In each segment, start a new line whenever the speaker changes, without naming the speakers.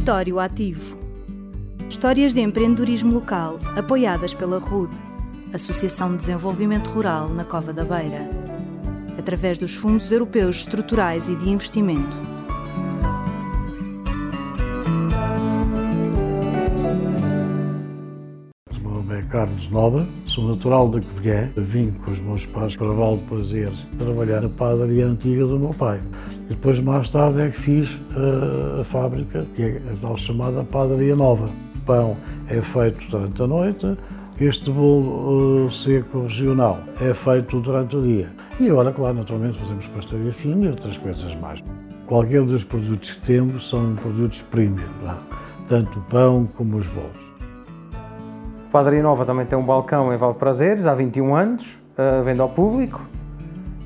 Território Ativo. Histórias de empreendedorismo local apoiadas pela RUD, Associação de Desenvolvimento Rural na Cova da Beira, através dos Fundos Europeus Estruturais e de Investimento.
Meu nome é Carlos Nova, sou natural de Covilhã, vim com os meus pais para Val de Prazeres trabalhar na padaria antiga do meu pai. E depois, mais tarde, é que fiz uh, a fábrica, que é a tal chamada padaria nova. O pão é feito durante a noite, este bolo uh, seco regional é feito durante o dia. E agora, claro, naturalmente fazemos pastelaria fina e outras coisas mais. Qualquer dos produtos que temos são produtos premium, lá. tanto o pão como os bolos.
A Padaria Nova também tem um balcão em Val de Prazeres, há 21 anos, uh, vende ao público,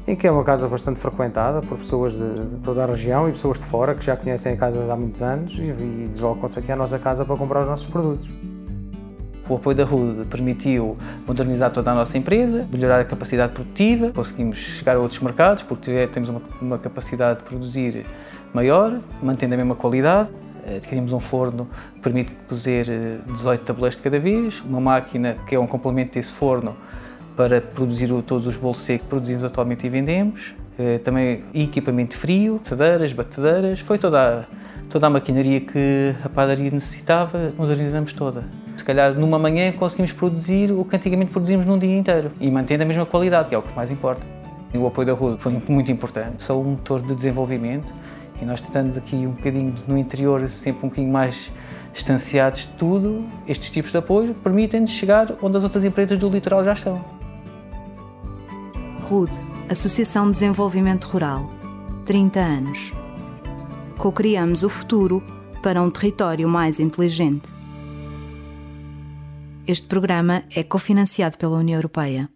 e que é uma casa bastante frequentada por pessoas de, toda a região e pessoas de fora que já conhecem a casa há muitos anos e, e deslocam-se aqui à nossa casa para comprar os nossos produtos.
O apoio da RUD permitiu modernizar toda a nossa empresa, melhorar a capacidade produtiva, conseguimos chegar a outros mercados porque temos uma, uma capacidade de produzir maior, mantendo a mesma qualidade. Adquirimos um forno que permite cozer 18 eh, tabuleiros de cada vez, uma máquina que é um complemento desse forno para produzir todos os bolos secos que produzimos atualmente e vendemos. Eh, também equipamento frio, assadeiras, batedeiras, foi toda a, toda a maquinaria que a padaria necessitava, modernizamos toda se calhar numa manhã conseguimos produzir o que antigamente produzimos num dia inteiro e mantendo a mesma qualidade, que é o que mais importa. O apoio da RUD foi muito importante, são um motor de desenvolvimento e nós tentamos aqui um bocadinho no interior, sempre um bocadinho mais distanciados de tudo, estes tipos de apoio permitem-nos chegar onde as outras empresas do litoral já estão.
RUD, Associação de Desenvolvimento Rural, 30 anos. Co-criamos o futuro para um território mais inteligente. Este programa é cofinanciado pela União Europeia.